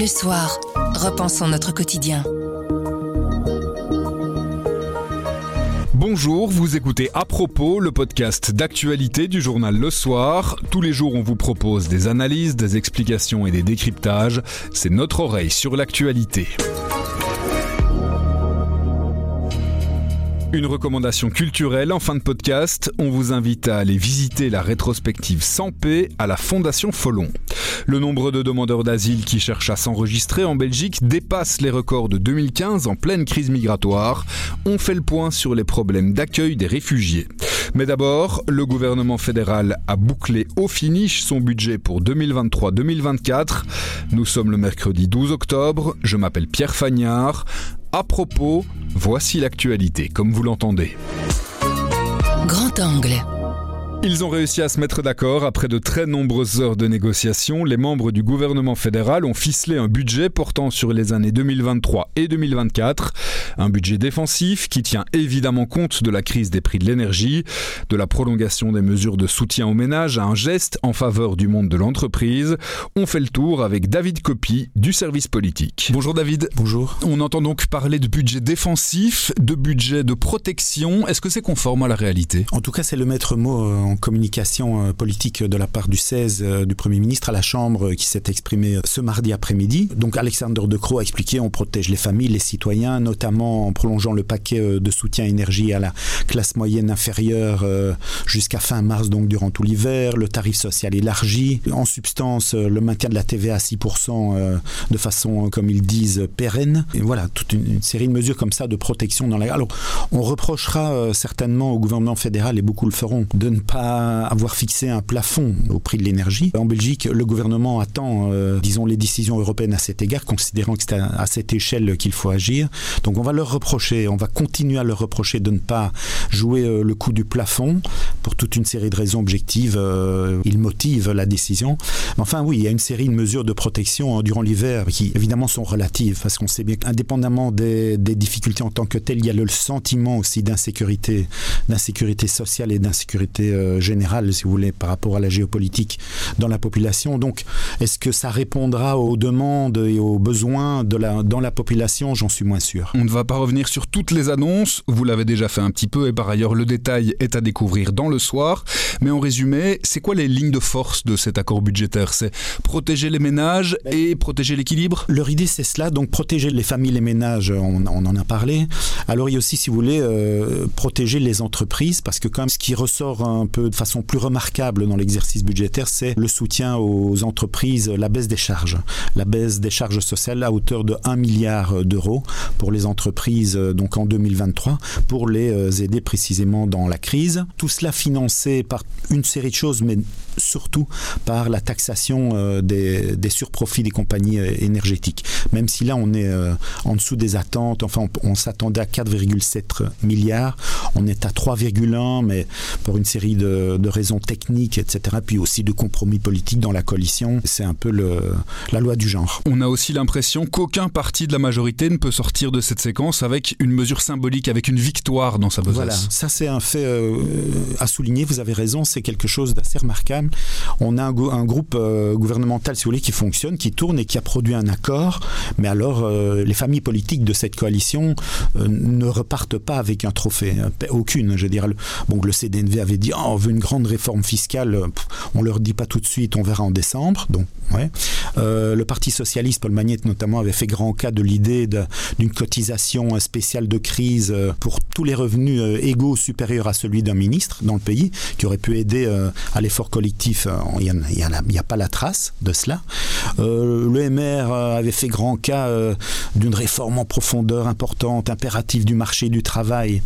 Le soir, repensons notre quotidien. Bonjour, vous écoutez À propos, le podcast d'actualité du journal Le Soir. Tous les jours, on vous propose des analyses, des explications et des décryptages. C'est notre oreille sur l'actualité. Une recommandation culturelle en fin de podcast, on vous invite à aller visiter la rétrospective Sans paix à la Fondation Folon. Le nombre de demandeurs d'asile qui cherchent à s'enregistrer en Belgique dépasse les records de 2015 en pleine crise migratoire. On fait le point sur les problèmes d'accueil des réfugiés. Mais d'abord, le gouvernement fédéral a bouclé au finish son budget pour 2023-2024. Nous sommes le mercredi 12 octobre, je m'appelle Pierre Fagnard. À propos, voici l'actualité comme vous l'entendez. Grand angle. Ils ont réussi à se mettre d'accord après de très nombreuses heures de négociations. Les membres du gouvernement fédéral ont ficelé un budget portant sur les années 2023 et 2024. Un budget défensif qui tient évidemment compte de la crise des prix de l'énergie, de la prolongation des mesures de soutien aux ménages à un geste en faveur du monde de l'entreprise. On fait le tour avec David Copy du service politique. Bonjour David. Bonjour. On entend donc parler de budget défensif, de budget de protection. Est-ce que c'est conforme à la réalité? En tout cas, c'est le maître mot euh, communication euh, politique de la part du 16 euh, du Premier ministre à la Chambre qui s'est exprimé ce mardi après-midi. Donc Alexander De Croo a expliqué on protège les familles, les citoyens, notamment en prolongeant le paquet de soutien énergie à la classe moyenne inférieure jusqu'à fin mars, donc durant tout l'hiver, le tarif social élargi, en substance le maintien de la TVA à 6% de façon, comme ils disent, pérenne. Et voilà, toute une, série de mesures comme ça de protection dans la... Alors, on reprochera certainement au gouvernement fédéral, et beaucoup le feront, de ne pas avoir fixé un plafond au prix de l'énergie. En Belgique, le gouvernement attend, euh, disons, les décisions européennes à cet égard, considérant que c'est à, cette échelle qu'il faut agir. Donc on va leur reprocher, on va continuer à leur reprocher de ne pas jouer euh, le coup du plafond pour toute une série de raisons objectives. Euh, ils motivent la décision. Enfin, oui, il y a une série de mesures de protection hein, durant l'hiver qui, évidemment, sont relatives parce qu'on sait bien qu'indépendamment des, difficultés en tant que telles, il y a le sentiment aussi d'insécurité, d'insécurité sociale et d'insécurité euh, générale, si vous voulez, par rapport à la géopolitique dans la population. Donc, est-ce que ça répondra aux demandes et aux besoins de la, dans la population? J'en suis moins sûr. On ne va pas revenir sur toutes les annonces, vous l'avez déjà fait un petit peu, et par ailleurs, le détail est à découvrir dans le soir. Mais en résumé, c'est quoi les lignes de force de cet accord budgétaire? C'est protéger les ménages et protéger l'équilibre? Leur idée, c'est cela, donc protéger les familles, les ménages, on, en a parlé. Alors, il y a aussi, si vous voulez, euh, protéger les entreprises, parce que comme ce qui ressort un peu de façon plus remarquable dans l'exercice budgétaire, c'est le soutien aux entreprises, la baisse des charges. La baisse des charges sociales à hauteur de 1 milliard d'euros pour les entreprises donc en 2023 pour les euh, aider précisément dans la crise. Tout cela financé par une série de choses, mais surtout par la taxation euh, des, surprofits des compagnies euh, énergétiques. Même si là on est en dessous des attentes, enfin on, on s'attendait à 4,7 milliards, on est à 3,1, mais pour une série de de, raisons techniques, etc., puis aussi de compromis politiques dans la coalition. C'est un peu le, la loi du genre. On a aussi l'impression qu'aucun parti de la majorité ne peut sortir de cette séquence avec une mesure symbolique, avec une victoire dans sa besace. Voilà, ça c'est un fait euh, à souligner, vous avez raison, c'est quelque chose d'assez remarquable. On a un, un groupe euh, gouvernemental, si vous voulez, qui fonctionne, qui tourne et qui a produit un accord, mais alors euh, les familles politiques de cette coalition ne repartent pas avec un trophée, aucune, je veux dire. Bon, le CDNV avait dit, oh, une grande réforme fiscale, euh, on leur dit pas tout de suite, on verra en décembre. Donc. Euh, le Parti socialiste, Paul Magnette notamment, avait fait grand cas de l'idée d'une cotisation spéciale de crise euh, pour tous les revenus égaux supérieurs à celui d'un ministre dans le pays, qui aurait pu aider à l'effort collectif. Il n'y a, a, pas la trace de cela. le MR avait fait grand cas d'une réforme en profondeur importante, impérative du marché du travail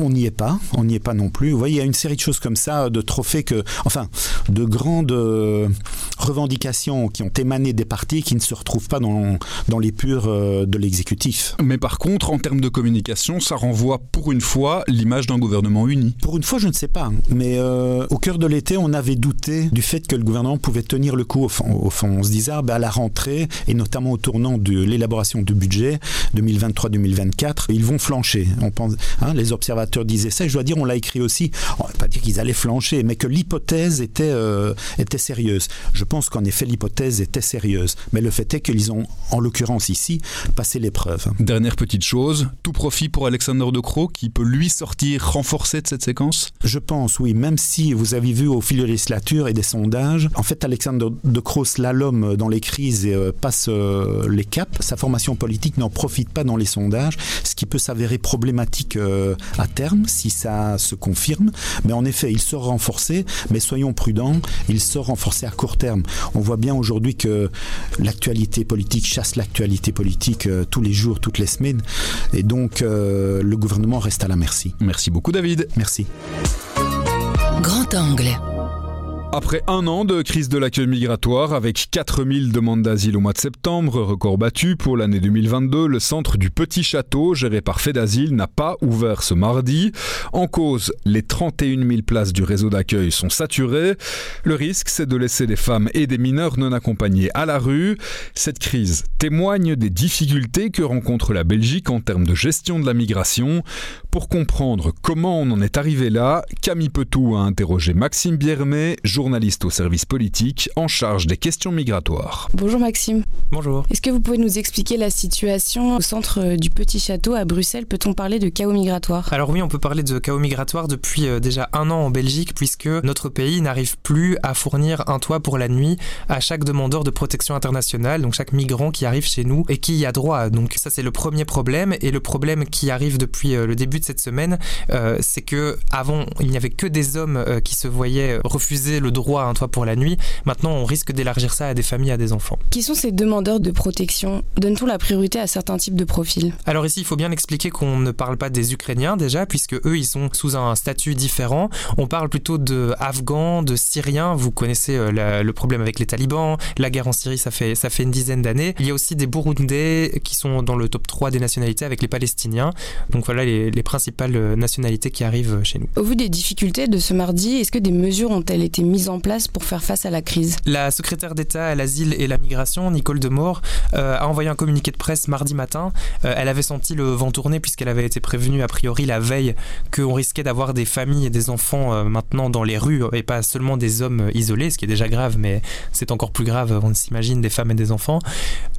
on n'y est pas, on n'y est pas non plus. Vous voyez, il y a une série de choses comme ça, de trophées que, enfin, de grandes euh, revendications qui ont émané des partis qui ne se retrouvent pas dans, dans les purs euh, de l'exécutif. Mais par contre, en termes de communication, ça renvoie pour une fois l'image d'un gouvernement uni. Pour une fois, je ne sais pas. Mais euh, au cœur de l'été, on avait douté du fait que le gouvernement pouvait tenir le coup. Au fond, au fond on se disait, ah, ben, à la rentrée, et notamment au tournant de l'élaboration du budget 2023-2024, ils vont flancher. On pense, hein, les observateurs disaient ça, et je dois dire, on l'a écrit aussi, on ne va pas dire qu'ils allaient flancher, mais que l'hypothèse était, euh, était sérieuse. Je pense pense qu'en effet l'hypothèse était sérieuse. Mais le fait est qu'ils ont, en l'occurrence ici, passé l'épreuve. Dernière petite chose, tout profit pour Alexander De Croo qui peut lui sortir renforcé de cette séquence? Je pense, oui. Même si vous avez vu au fil de législature et des sondages, en fait Alexander De Croo slalom dans les crises et euh, passe euh, les caps. Sa formation politique n'en profite pas dans les sondages, ce qui peut s'avérer problématique euh, à terme si ça se confirme. Mais en effet, il sort renforcé, mais soyons prudents, il sort renforcé à court terme. On voit bien aujourd'hui que l'actualité politique chasse l'actualité politique euh, tous les jours, toutes les semaines. Et donc, euh, le gouvernement reste à la merci. Merci beaucoup, David. Merci. Grand angle. Après un an de crise de l'accueil migratoire, avec 4000 demandes d'asile au mois de septembre, record battu pour l'année 2022, le centre du Petit Château, géré par Fait d'Asile, n'a pas ouvert ce mardi. En cause, les 31 000 places du réseau d'accueil sont saturées. Le risque, c'est de laisser des femmes et des mineurs non accompagnés à la rue. Cette crise témoigne des difficultés que rencontre la Belgique en termes de gestion de la migration. Pour comprendre comment on en est arrivé là, Camille Petou a interrogé Maxime Biermet, journaliste au service politique en charge des questions migratoires. Bonjour Maxime. Bonjour. Est-ce que vous pouvez nous expliquer la situation au centre du Petit Château à Bruxelles? Peut-on parler de chaos migratoire? Alors oui, on peut parler de chaos migratoire depuis euh, déjà un an en Belgique puisque notre pays n'arrive plus à fournir un toit pour la nuit à chaque demandeur de protection internationale, donc chaque migrant qui arrive chez nous et qui y a droit. Donc ça c'est le premier problème et le problème qui arrive depuis euh, le début de cette semaine, euh, c'est que avant il n'y avait que des hommes euh, qui se voyaient refuser le droit à un toit pour la nuit. Maintenant on risque d'élargir ça à des familles, à des enfants. Qui sont ces demandeurs de protection? Donne-t-on la priorité à certains types de profils? Alors ici il faut bien expliquer qu'on ne parle pas des Ukrainiens déjà puisque eux ils sont sous un statut différent. On parle plutôt de Afghans, de Syriens. Vous connaissez euh, la, le problème avec les talibans, la guerre en Syrie ça fait, ça fait une dizaine d'années. Il y a aussi des Burundais qui sont dans le top 3 des nationalités avec les Palestiniens. Donc voilà les, les principales euh, nationalités qui arrivent chez nous. Au vu des difficultés de ce mardi, est-ce que des mesures ont-elles été mises en place pour faire face à la crise La secrétaire d'État à l'asile et la migration, Nicole Demore, euh, a envoyé un communiqué de presse mardi matin. Euh, elle avait senti le vent tourner puisqu'elle avait été prévenue a priori la veille qu'on risquait d'avoir des familles et des enfants euh, maintenant dans les rues et pas seulement des hommes isolés, ce qui est déjà grave, mais c'est encore plus grave, on s'imagine, des femmes et des enfants.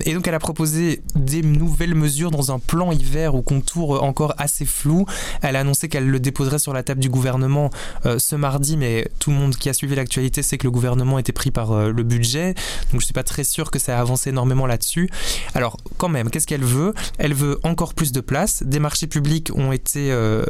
Et donc elle a proposé des nouvelles mesures dans un plan hiver au contour encore assez flou. Elle a annoncé qu'elle le déposerait sur la table du gouvernement euh, ce mardi, mais tout le monde qui a suivi l'actualité sait que le gouvernement était pris par euh, le budget, donc je suis pas très sûr que ça a avancé énormément là-dessus. Alors quand même, qu'est-ce qu'elle veut? Elle veut encore plus de place. Des marchés publics ont été euh,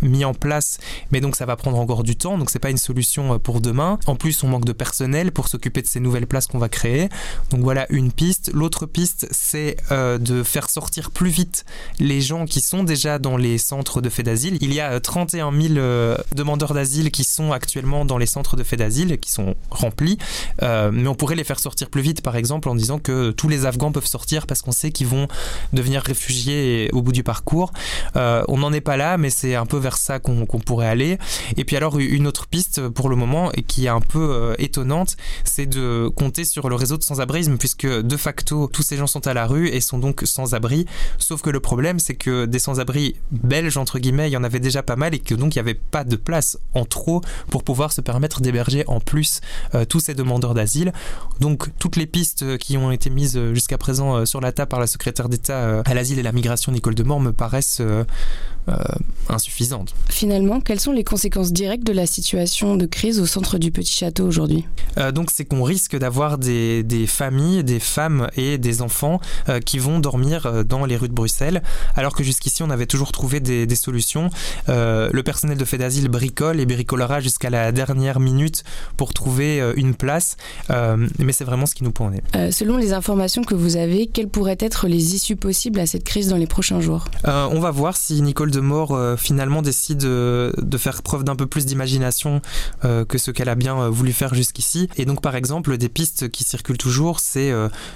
mis en place, mais donc ça va prendre encore du temps, donc c'est pas une solution euh, pour demain. En plus, on manque de personnel pour s'occuper de ces nouvelles places qu'on va créer. Donc voilà une piste. L'autre piste, c'est de faire sortir plus vite les gens qui sont déjà dans les centres de fait d'asile. Il y a euh, 31 000 euh, demandeurs d'asile qui sont actuellement dans les centres de fait d'asile, qui sont remplis, Euh, mais on pourrait les faire sortir plus vite, par exemple, en disant que tous les Afghans peuvent sortir parce qu'on sait qu'ils vont devenir réfugiés au bout du parcours. Euh, on n'en est pas là, mais c'est un peu vers ça qu'on pourrait aller. Et puis alors une autre piste pour le moment et qui est un peu euh, étonnante, c'est de compter sur le réseau de sans-abrisme puisque de facto tous ces gens sont à la rue et sont donc sans abri. Sauf que le problème c'est que des sans-abri belges entre guillemets, il y en avait déjà pas mal et que donc il n'y avait pas de place en trop pour pouvoir se permettre d'héberger en plus euh, tous ces demandeurs d'asile. Donc toutes les pistes qui ont été mises euh, jusqu'à présent euh, sur la table par la secrétaire d'État à l'asile et la migration Nicole Demort me paraissent euh, insuffisantes. Finalement, quelles sont les conséquences directes de la situation de crise au centre du Petit Château aujourd'hui? Euh, donc c'est qu'on risque d'avoir des, des familles, des femmes et des enfants euh, qui vont dormir dans les rues de Bruxelles, alors que jusqu'ici on avait toujours trouvé des, des solutions. Le personnel de fait d'asile bricole et bricolera jusqu'à la dernière minute pour trouver une place, mais c'est vraiment ce qui nous pend. Euh, Selon les informations que vous avez, quelles pourraient être les issues possibles à cette crise dans les prochains jours? Euh, on va voir si Nicole Demore euh, finalement décide euh, de faire preuve d'un peu plus d'imagination euh, que ce qu'elle a bien euh, voulu faire jusqu'ici. Et donc par exemple, des pistes qui circulent toujours, c'est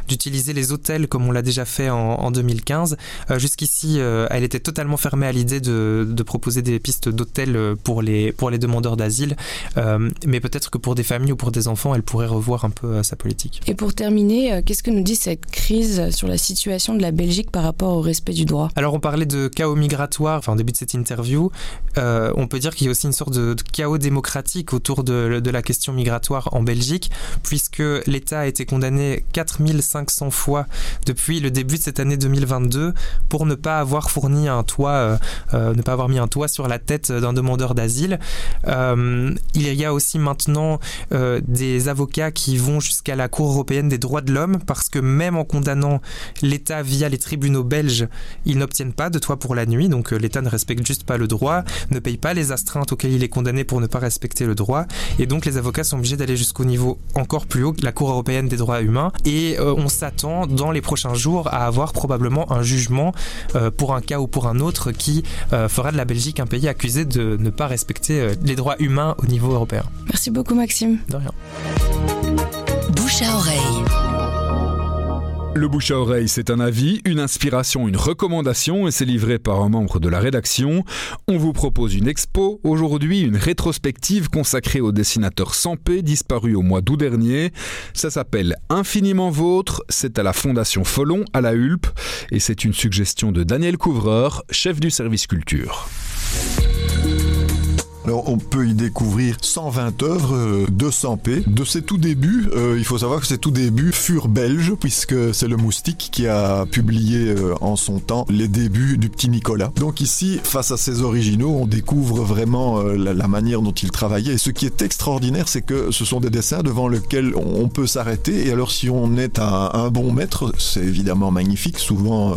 d'utiliser les hôtels comme on l'a déjà fait en, en 2015. Euh, jusqu'ici, elle était totalement fermée à l'idée de, de proposer des pistes d'hôtels pour les, pour les demandeurs d'asile. Mais peut-être que pour des familles ou pour des enfants, elle pourrait revoir un peu sa politique. Et pour terminer, qu'est-ce que nous dit cette crise sur la situation de la Belgique par rapport au respect du droit? Alors on parlait de chaos migratoire enfin au début de cette interview, euh, on peut dire qu'il y a aussi une sorte de, chaos démocratique autour de, la question migratoire en Belgique, puisque l'État a été condamné 4500 fois depuis le début de cette année 2022 pour ne pas avoir fourni un toit, euh, euh, ne pas avoir mis un toit sur la tête d'un demandeur d'asile. il y a aussi maintenant des avocats qui vont jusqu'à la Cour européenne des droits de l'homme parce que même en condamnant l'État via les tribunaux belges, ils n'obtiennent pas de toit pour la nuit, donc euh, l'État ne respecte juste pas le droit, ne paye pas les astreintes auxquelles il est condamné pour ne pas respecter le droit, et donc les avocats sont obligés d'aller jusqu'au niveau encore plus haut, la Cour européenne des droits humains, et euh, on s'attend dans les prochains jours à avoir probablement un jugement euh, pour un cas ou pour un autre qui fera de la Belgique un pays accusé de ne pas respecter les droits humains au niveau européen. Merci beaucoup Maxime. De rien. Bouche à oreille. Le bouche à oreille, c'est un avis, une inspiration, une recommandation et c'est livré par un membre de la rédaction. On vous propose une expo, aujourd'hui une rétrospective consacrée au dessinateur Sampé disparu au mois d'août dernier. Ça s'appelle Infiniment Vôtre, c'est à la Fondation Folon à la Hulpe et c'est une suggestion de Daniel Couvreur, chef du service culture. Alors on peut y découvrir 120 œuvres euh, de Sampé. De ses tout débuts, euh, il faut savoir que ses tout débuts furent belges puisque c'est le Moustique qui a publié euh, en son temps les débuts du petit Nicolas. Donc ici, face à ses originaux, on découvre vraiment la, manière dont il travaillait. Et ce qui est extraordinaire, c'est que ce sont des dessins devant lesquels on peut s'arrêter. Et alors si on est un, un bon maître, c'est évidemment magnifique. Souvent,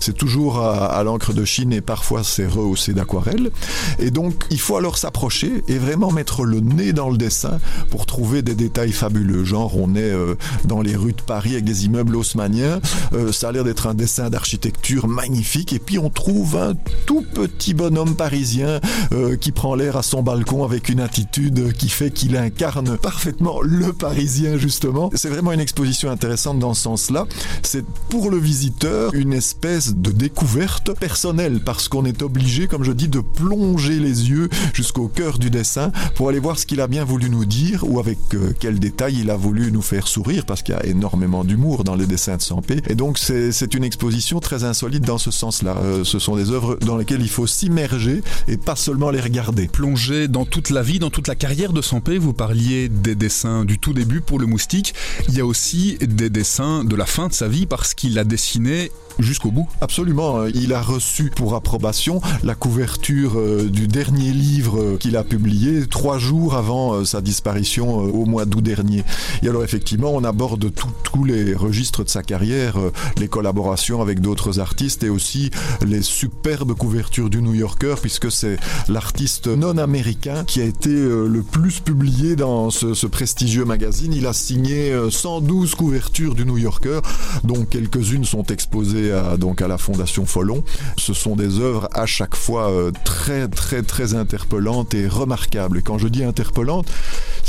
c'est toujours à, à l'encre de Chine et parfois c'est rehaussé d'aquarelle. Et donc il faut alors ça approcher et vraiment mettre le nez dans le dessin pour trouver des détails fabuleux. Genre, on est euh, dans les rues de Paris avec des immeubles haussmanniens. Euh, ça a l'air d'être un dessin d'architecture magnifique. Et puis, on trouve un tout petit bonhomme parisien euh, qui prend l'air à son balcon avec une attitude qui fait qu'il incarne parfaitement le parisien, justement. C'est vraiment une exposition intéressante dans ce sens-là. C'est pour le visiteur une espèce de découverte personnelle parce qu'on est obligé, comme je dis, de plonger les yeux jusqu'au au cœur du dessin pour aller voir ce qu'il a bien voulu nous dire ou avec euh, quel détail il a voulu nous faire sourire parce qu'il y a énormément d'humour dans les dessins de Sampé. Et donc c'est une exposition très insolite dans ce sens-là. Euh, ce sont des œuvres dans lesquelles il faut s'immerger et pas seulement les regarder. Plonger dans toute la vie, dans toute la carrière de Sampé, vous parliez des dessins du tout début pour le moustique. Il y a aussi des dessins de la fin de sa vie parce qu'il a dessiné jusqu'au bout. Absolument. Il a reçu pour approbation la couverture euh, du dernier livre euh, qu'il a publié trois jours avant euh, sa disparition au mois d'août dernier. Et alors effectivement, on aborde tous les registres de sa carrière, les collaborations avec d'autres artistes et aussi les superbes couvertures du New Yorker, puisque c'est l'artiste non américain qui a été le plus publié dans ce, ce prestigieux magazine. Il a signé 112 couvertures du New Yorker, dont quelques-unes sont exposées à, donc à la Fondation Folon. Ce sont des œuvres à chaque fois euh, très très très interpellantes et remarquables. Et quand je dis interpellantes,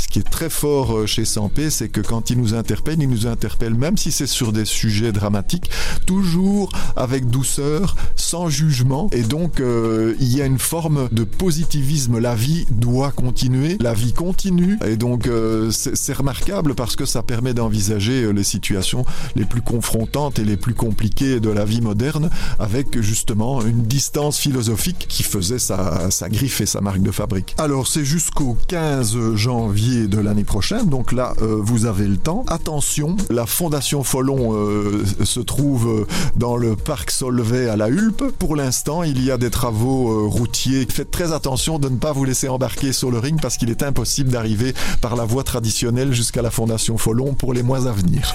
ce qui est très fort euh, chez Sampé, c'est que quand il nous interpelle, il nous interpelle même si c'est sur des sujets dramatiques, toujours avec douceur, sans jugement. Et donc euh, il y a une forme de positivisme. La vie doit continuer, la vie continue. Et donc c'est remarquable parce que ça permet d'envisager les situations les plus confrontantes et les plus compliquées de la vie moderne avec justement une distance philosophique qui faisait sa, sa griffe et sa marque de fabrique. Alors c'est jusqu'au 15 janvier de l'année prochaine, donc là euh, vous avez le temps. Attention, la Fondation Folon euh, se trouve dans le parc Solvay à la Hulpe. Pour l'instant, il y a des travaux euh, routiers. Faites très attention de ne pas vous laisser embarquer sur le ring parce qu'il est impossible d'arriver par la voie traditionnelle jusqu'à la Fondation Folon pour les mois à venir.